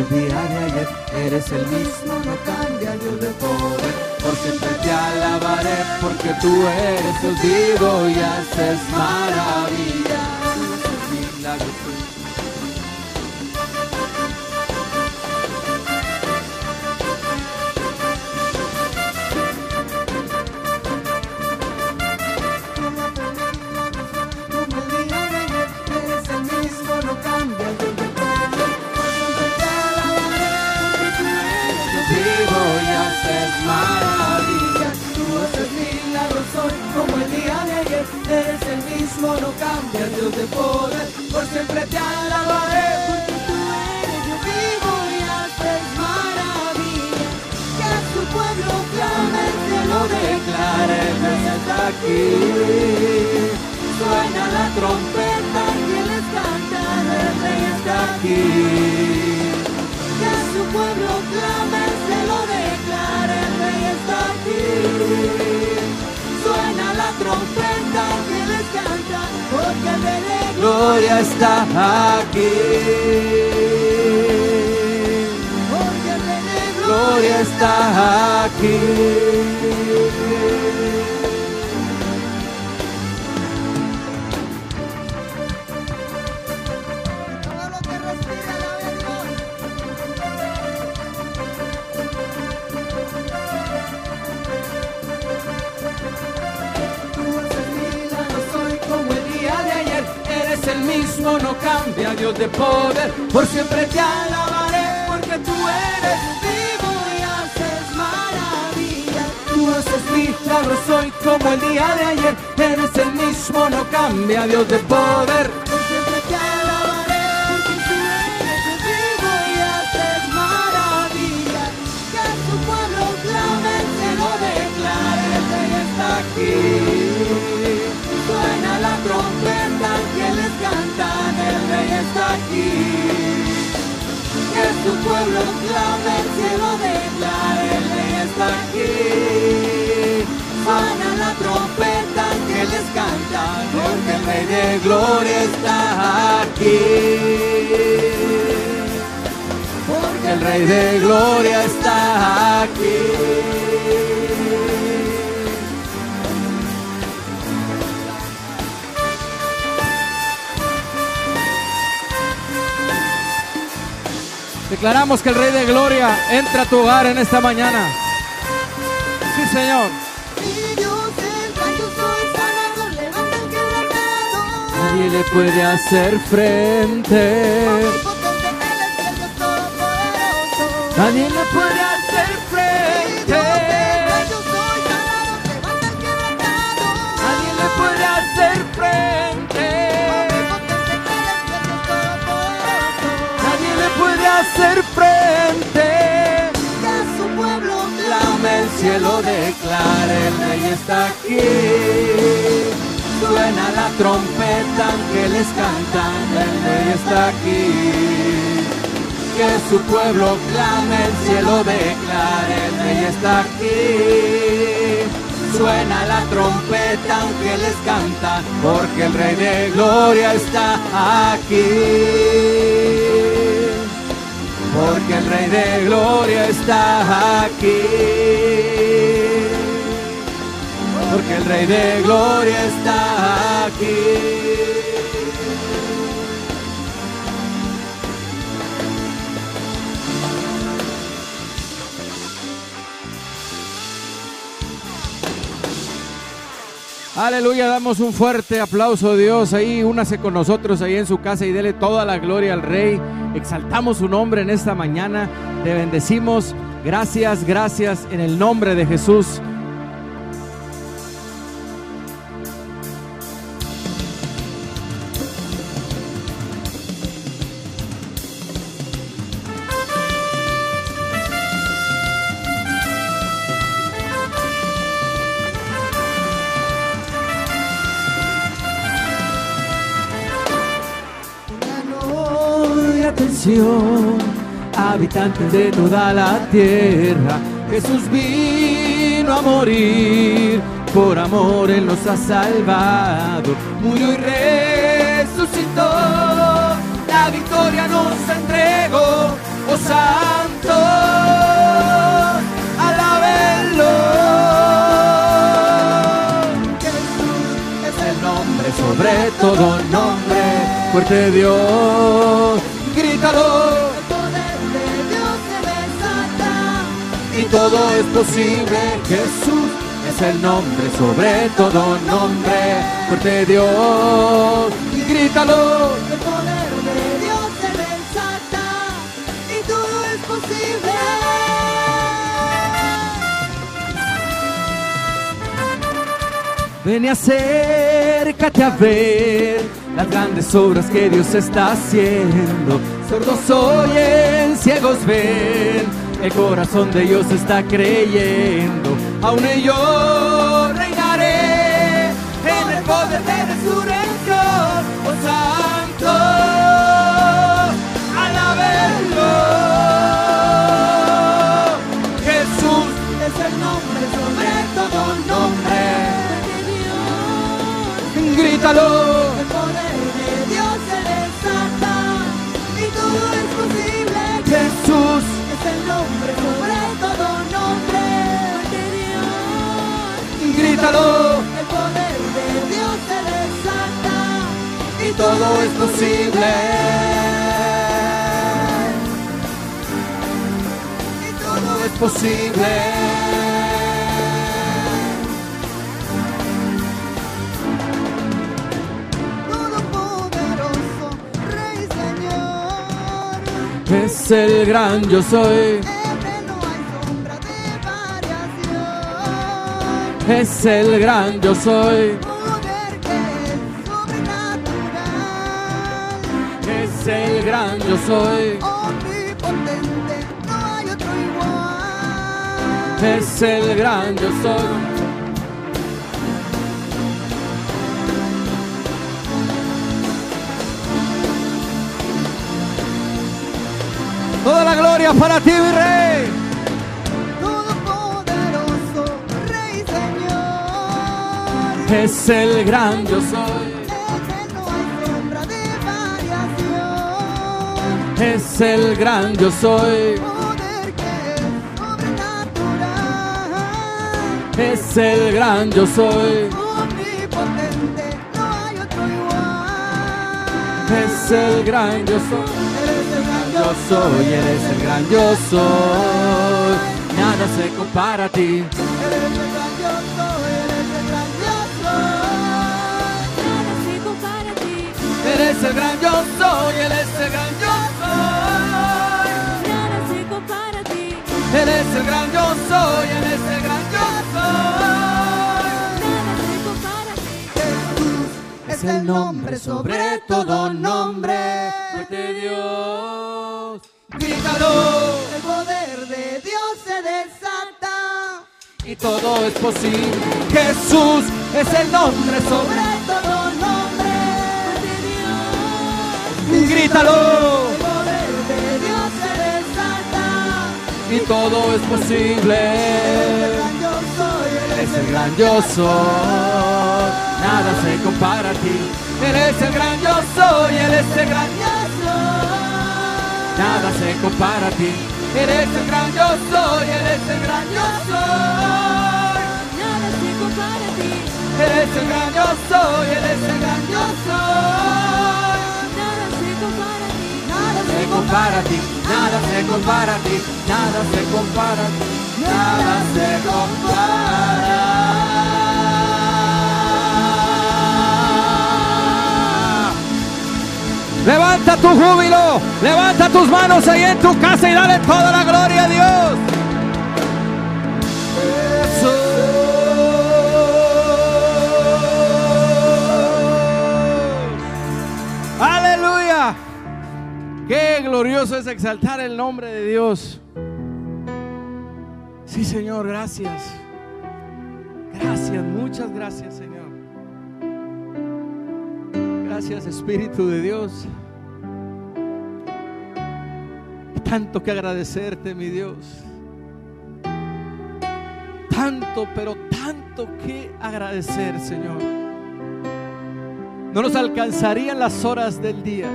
el día de ayer. Eres el mismo, no cambia, Dios de poder. Por siempre te alabaré, porque tú eres Dios vivo y haces maravillas. Aquí. Suena la trompeta, que les canta, el Rey está aquí. Que su pueblo clame, se lo declare, el Rey está aquí. Suena la trompeta, que les canta porque el Rey de Gloria está aquí. Gloria está aquí. Por siempre te alabaré, porque tú eres vivo y haces maravillas. Tú haces milagros hoy como el día de ayer, eres el mismo, no cambia, Dios de poder. Que su pueblo clame, el cielo declare, rey está aquí. Suena la trompeta que les cantan, porque el rey de gloria está aquí. Porque el rey de gloria está aquí. Declaramos que el Rey de Gloria entra a tu hogar en esta mañana. Sí, Señor. Nadie le puede hacer frente. Nadie le puede hacer frente. Que su pueblo clame, el cielo declare, el rey está aquí. Suena la trompeta, ángeles cantan, el rey está aquí. Que su pueblo clame, el cielo declare, el rey está aquí. Suena la trompeta, ángeles cantan, porque el rey de gloria está aquí porque el Rey de Gloria está aquí. Porque el Rey de Gloria está aquí. Aleluya, damos un fuerte aplauso a Dios ahí, únase con nosotros ahí en su casa y dele toda la gloria al Rey. Exaltamos su nombre en esta mañana, te bendecimos. Gracias, gracias en el nombre de Jesús. bendición, habitantes de toda la tierra. Jesús vino a morir, por amor Él nos ha salvado. Murió y resucitó, la victoria nos entregó, oh santo, alabelo. Jesús es el nombre sobre todo nombre, fuerte Dios el poder de Dios se desata. Y todo es posible, Jesús es el nombre sobre todo nombre, fuerte Dios, grítalo. El poder de Dios se desata. Y todo es posible. Ven y acércate a ver las grandes obras que Dios está haciendo. Sordos oyen, ciegos ven, el corazón de Dios está creyendo. Aún yo reinaré en el poder de resurrección. Oh Santo, El poder de Dios se desata. Y todo es posible. Y todo Es posible. Todopoderoso, Rey Señor. Es el gran yo soy. Es el gran yo soy. Es el gran yo soy. Omnipotente, no hay otro igual. Es el gran yo soy. Toda la gloria para ti, mi rey. Es el gran yo soy. Es el gran yo soy. Es el gran yo soy. Es el gran yo soy. Eres el gran Yo soy, eres el gran yo soy. Nada se compara a ti. Eres el gran yo soy, eres el gran yo soy. nada se compara a ti, Eres el gran yo soy, eres el gran yo soy. nada se compara a ti. Es el nombre sobre todo nombre. Fuerte Dios, grítalo. El poder de Dios se desata. Y todo es posible. Jesús es el nombre sobre. Sobre todo nombre. Y todo es posible. Eres el gran yo soy. Nada se compara a ti. Eres el gran yo soy, eres el gran yo. Nada se compara a ti. Eres el gran yo soy, eres el gran yo nada se compara a ti, Eres el gran yo soy, el gran yo. Se compara a ti, nada se compara a ti, nada se compara nada se compara. Levanta tu júbilo, levanta tus manos ahí en tu casa y dale toda la gloria a Dios. Qué glorioso es exaltar el nombre de Dios. Sí, Señor, gracias. Gracias, muchas gracias, Señor. Gracias, Espíritu de Dios. Tanto que agradecerte, mi Dios. Tanto, pero tanto que agradecer, Señor. No nos alcanzarían las horas del día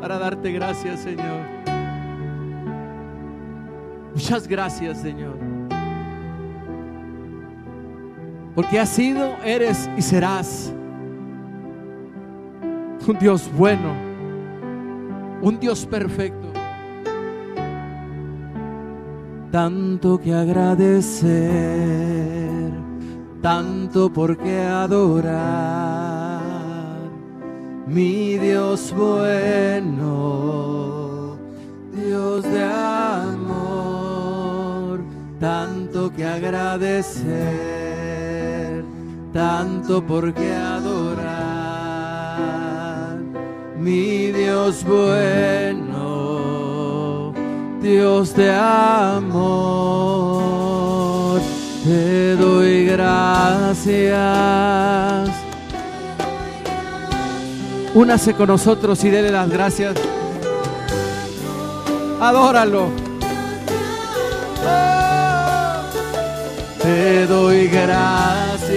para darte gracias, Señor. Muchas gracias, Señor. Porque has sido, eres y serás un Dios bueno, un Dios perfecto. Tanto que agradecer, tanto por qué adorar, mi Dios bueno, Dios de amor, tanto que agradecer, tanto por qué adorar, mi Dios bueno, Dios de amor, te doy gracias. Únase con nosotros y dele las gracias. Adóralo. Te doy gracias,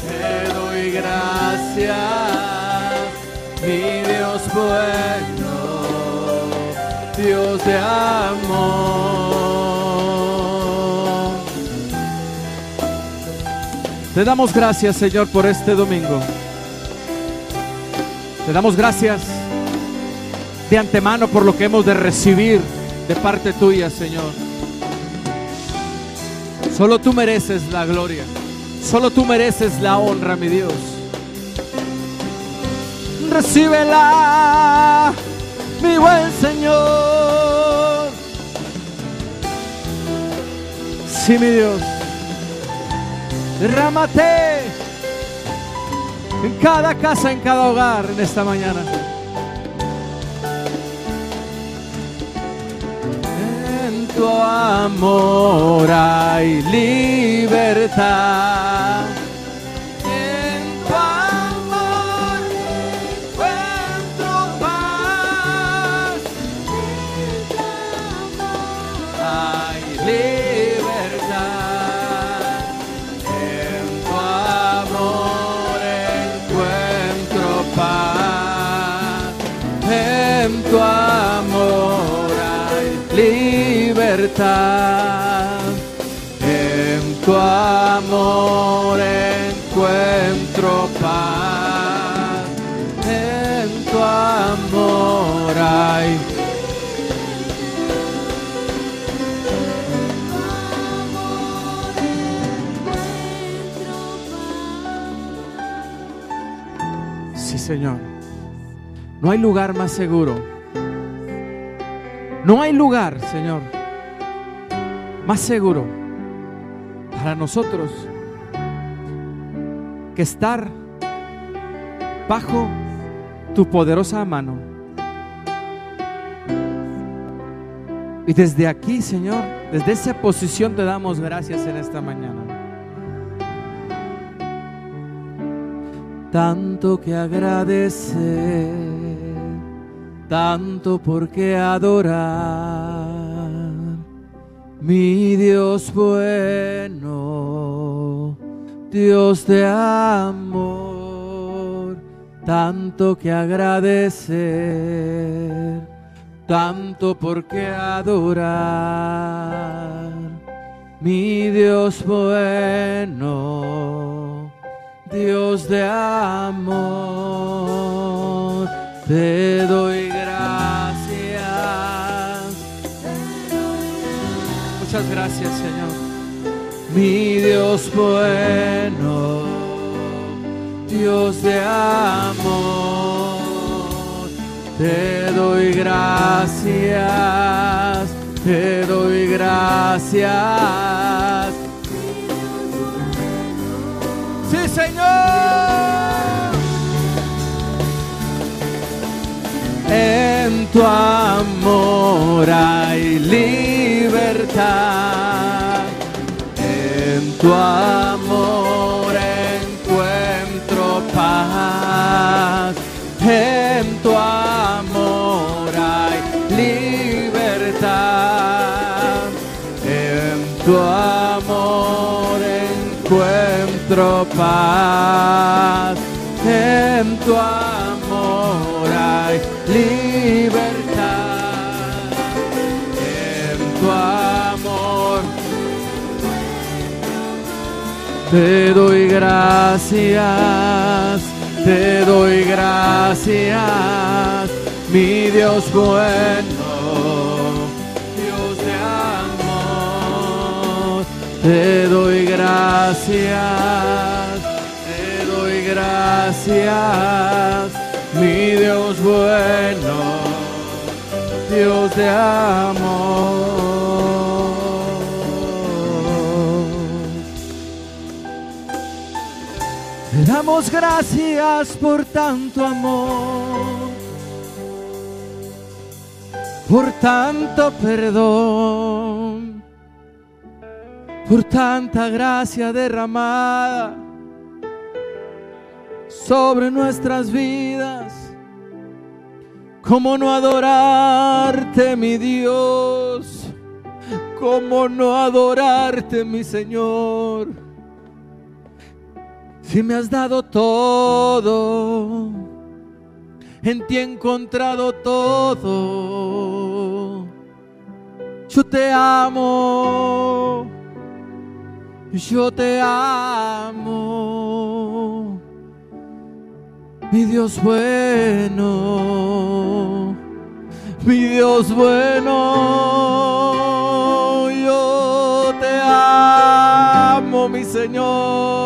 te doy gracias, mi Dios bueno, Dios de amor. Te damos gracias, Señor, por este domingo. Te damos gracias de antemano por lo que hemos de recibir de parte tuya, Señor. Solo tú mereces la gloria. Solo tú mereces la honra, mi Dios. Recíbela, mi buen Señor. Sí, mi Dios. Derrámate en cada casa, en cada hogar en esta mañana. En tu amor hay libertad. En tu amor encuentro paz. En tu amor hay Sí, Señor. No hay lugar más seguro. No hay lugar, Señor, más seguro para nosotros que estar bajo tu poderosa mano. Y desde aquí, Señor, desde esa posición te damos gracias en esta mañana. tanto que agradecer, tanto por qué adorar, mi Dios bueno, Dios de amor, tanto que agradecer, tanto por qué adorar, mi Dios bueno. Dios de amor, te doy gracias. Muchas gracias, Señor. Mi Dios bueno, Dios de amor, te doy gracias, te doy gracias. Sí, Señor. En tu amor hay tu amor encuentro paz. En tu amor hay libertad. En tu amor encuentro paz. En tu amor te doy gracias. te doy gracias, mi Dios bueno, Dios de amor, te doy gracias, te doy gracias, mi Dios bueno, Dios de amor. Damos gracias por tanto amor, por tanto perdón, por tanta gracia derramada sobre nuestras vidas. ¿Cómo no adorarte, mi Dios? ¿Cómo no adorarte, mi Señor? Si me has dado todo, en ti he encontrado todo. Yo te amo, yo te amo, mi Dios bueno, mi Dios bueno, yo te amo, mi Señor.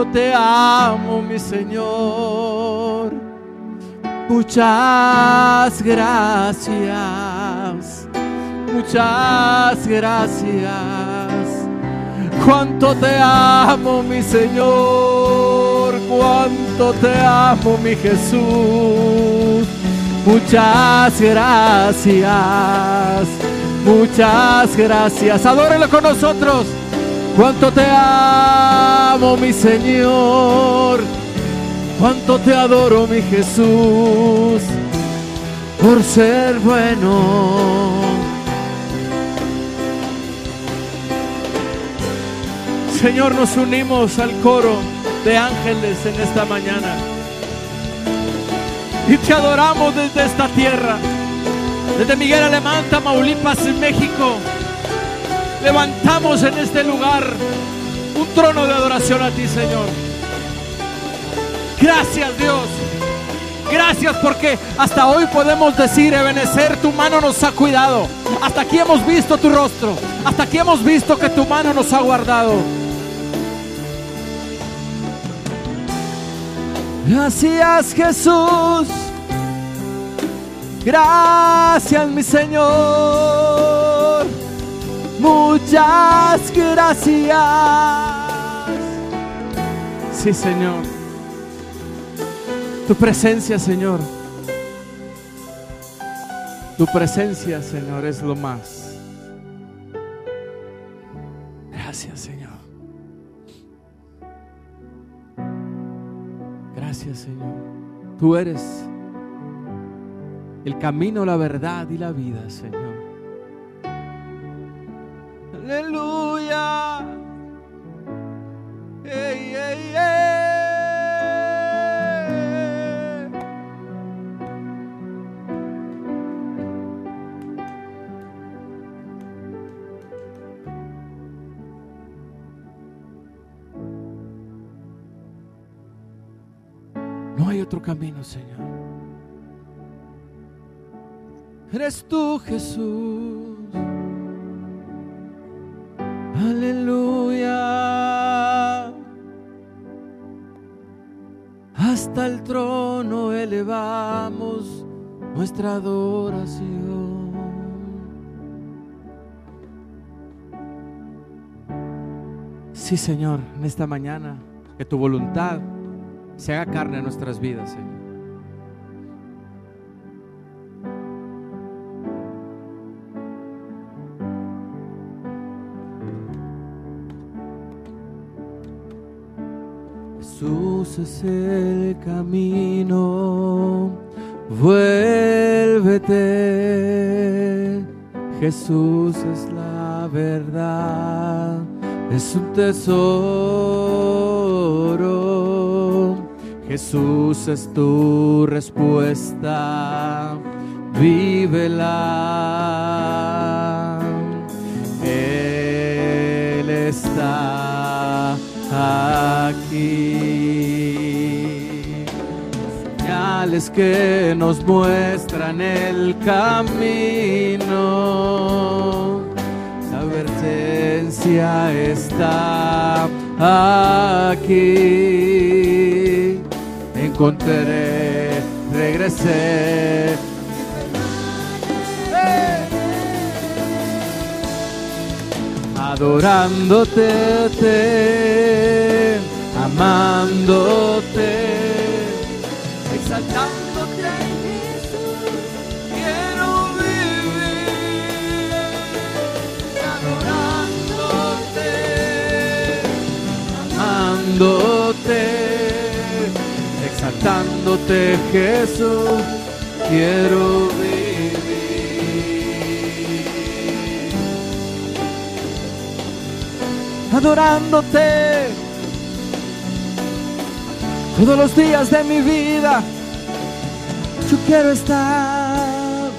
Yo te amo, mi Señor. Muchas gracias. Muchas gracias. Cuánto te amo, mi Señor. Cuánto te amo, mi Jesús. Muchas gracias. Muchas gracias. Adórelo con nosotros. Cuánto te amo, mi Señor. Cuánto te adoro, mi Jesús, por ser bueno. Señor, nos unimos al coro de ángeles en esta mañana. Y te adoramos desde esta tierra, desde Miguel Alemán, Tamaulipas, en México levantamos en este lugar un trono de adoración a ti, Señor. Gracias, Dios. Gracias porque hasta hoy podemos decir, Ebenecer, tu mano nos ha cuidado. Hasta aquí hemos visto tu rostro. Hasta aquí hemos visto que tu mano nos ha guardado. Gracias, Jesús. Gracias, mi Señor. Muchas gracias. Sí, Señor. Tu presencia, Señor. Tu presencia, Señor, es lo más. Gracias, Señor. Gracias, Señor. Tú eres el camino, la verdad y la vida, Señor. Aleluya. No hay otro camino, Señor. Eres tú, Jesús. Hasta el trono elevamos nuestra adoración. Sí, Señor, en esta mañana, que tu voluntad se haga carne en nuestras vidas, Señor. Es el camino, vuélvete. Jesús es la verdad, es un tesoro. Jesús es tu respuesta, vívela. Él está aquí. Que nos muestran el camino. La advertencia está aquí. Encontraré, regresé. Adorándote, te, amándote, exaltándote, Jesús, quiero vivir. Adorándote todos los días de mi vida. Yo quiero estar.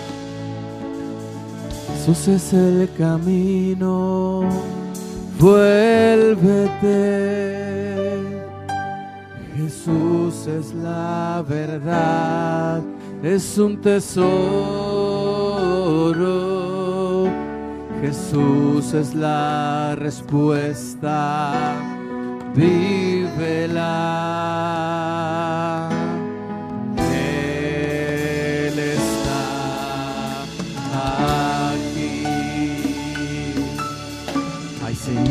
Jesús es el camino. Vuélvete. Jesús es la verdad. Es un tesoro. Jesús es la respuesta. Vívela.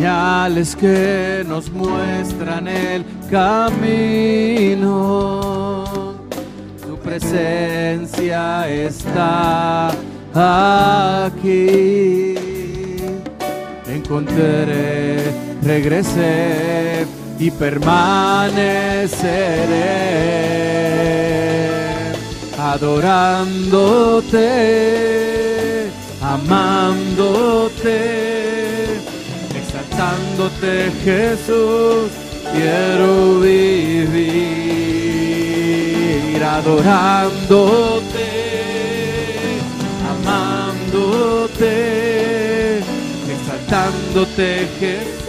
Señales que nos muestran el camino. Tu presencia está aquí. Encontraré, regresé y permaneceré adorándote, amándote, exaltándote Jesús, quiero vivir adorándote, amándote, exaltándote Jesús.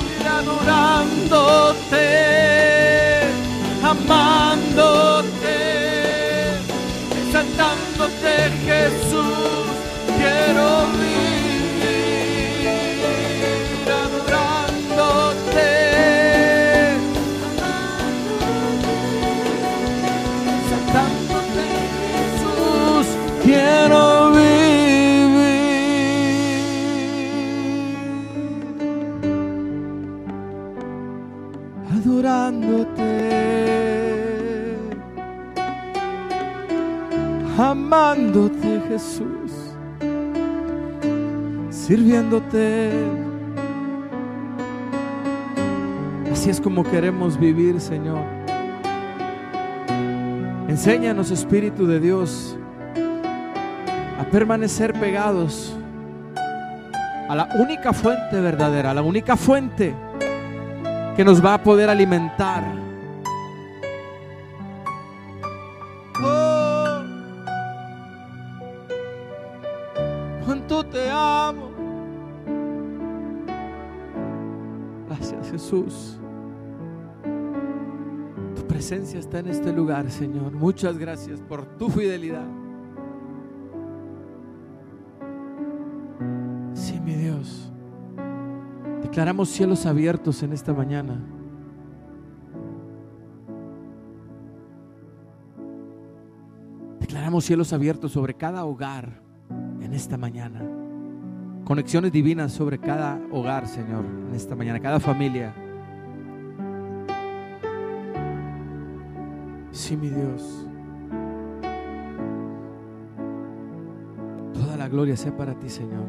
vivir adorándote, amándote, exaltándote Jesús, quiero sirviéndote. Así es como queremos vivir, Señor. Enséñanos, Espíritu de Dios, a permanecer pegados a la única fuente verdadera, a la única fuente que nos va a poder alimentar. Tu presencia está en este lugar, Señor. Muchas gracias por tu fidelidad. Sí, mi Dios. Declaramos cielos abiertos en esta mañana. Declaramos cielos abiertos sobre cada hogar en esta mañana. Conexiones divinas sobre cada hogar, Señor, en esta mañana, cada familia. Sí, mi Dios. Toda la gloria sea para ti, Señor.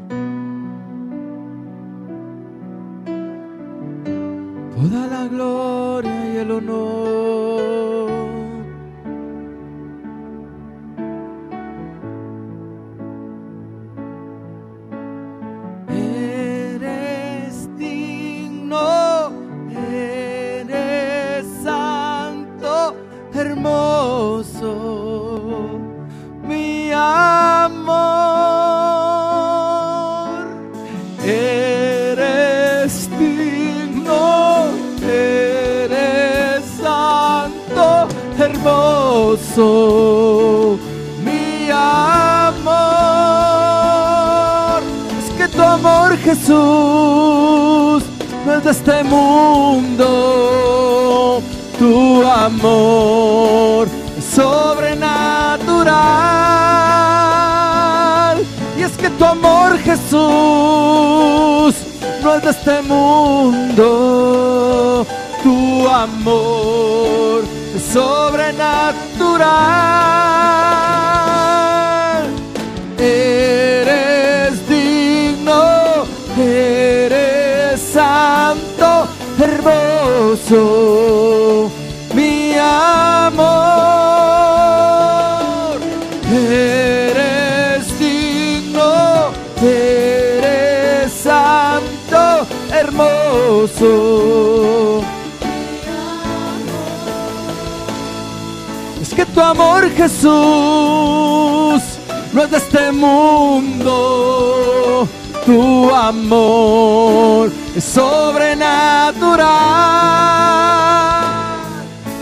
Toda la gloria y el honor. Jesús, no es de este mundo. Tu amor sobrenatural. Y es que tu amor, Jesús, no es de este mundo. Tu amor sobrenatural. Mi amor. Eres digno, eres santo, hermoso. Es que tu amor, Jesús, no es de este mundo. Tu amor es sobrenatural.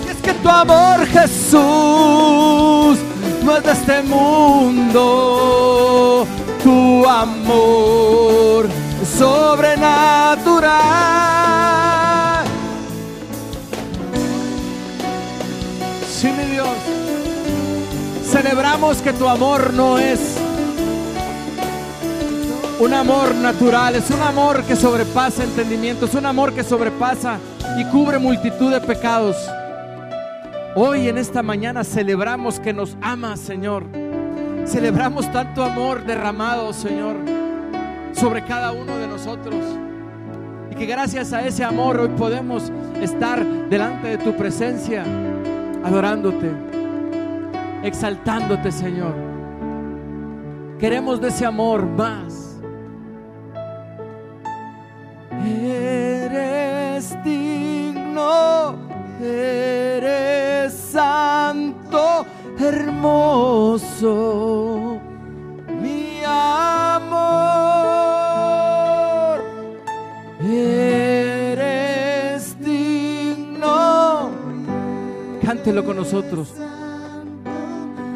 Es que tu amor, Jesús, no es de este mundo. Tu amor sobrenatural. Sí, mi Dios. Celebramos que tu amor no es un amor natural, es un amor que sobrepasa entendimiento, es un amor que sobrepasa y cubre multitud de pecados. Hoy en esta mañana celebramos que nos amas, Señor. Celebramos tanto amor derramado, Señor, sobre cada uno de nosotros. Y que gracias a ese amor hoy podemos estar delante de tu presencia, adorándote, exaltándote, Señor. Queremos de ese amor más. Eres digno, eres santo, hermoso, mi amor. Eres digno. Cántelo con nosotros.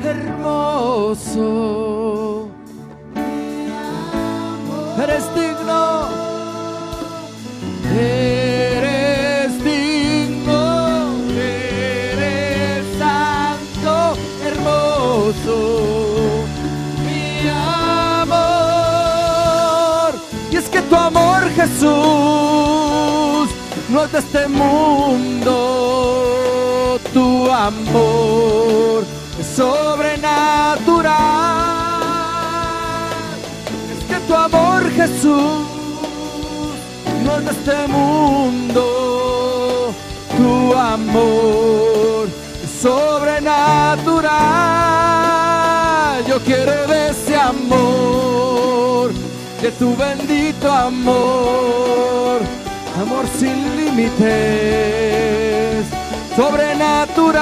Hermoso. No es de este mundo. Tu amor sobrenatural. Es que tu amor, Jesús no es de este mundo. Tu amor sobrenatural. Yo quiero de ese amor, de tu bendito amor, amor sin límites, sobrenatural.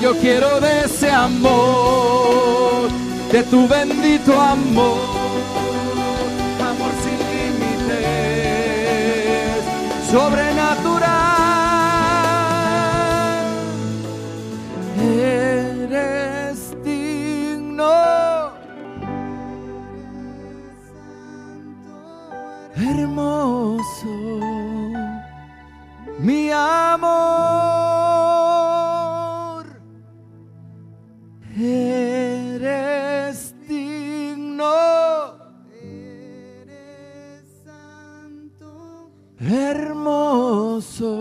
Yo quiero de ese amor, de tu bendito amor amor sin límites, sobrenatural. Hermoso, mi amor. Eres digno. Eres santo, hermoso,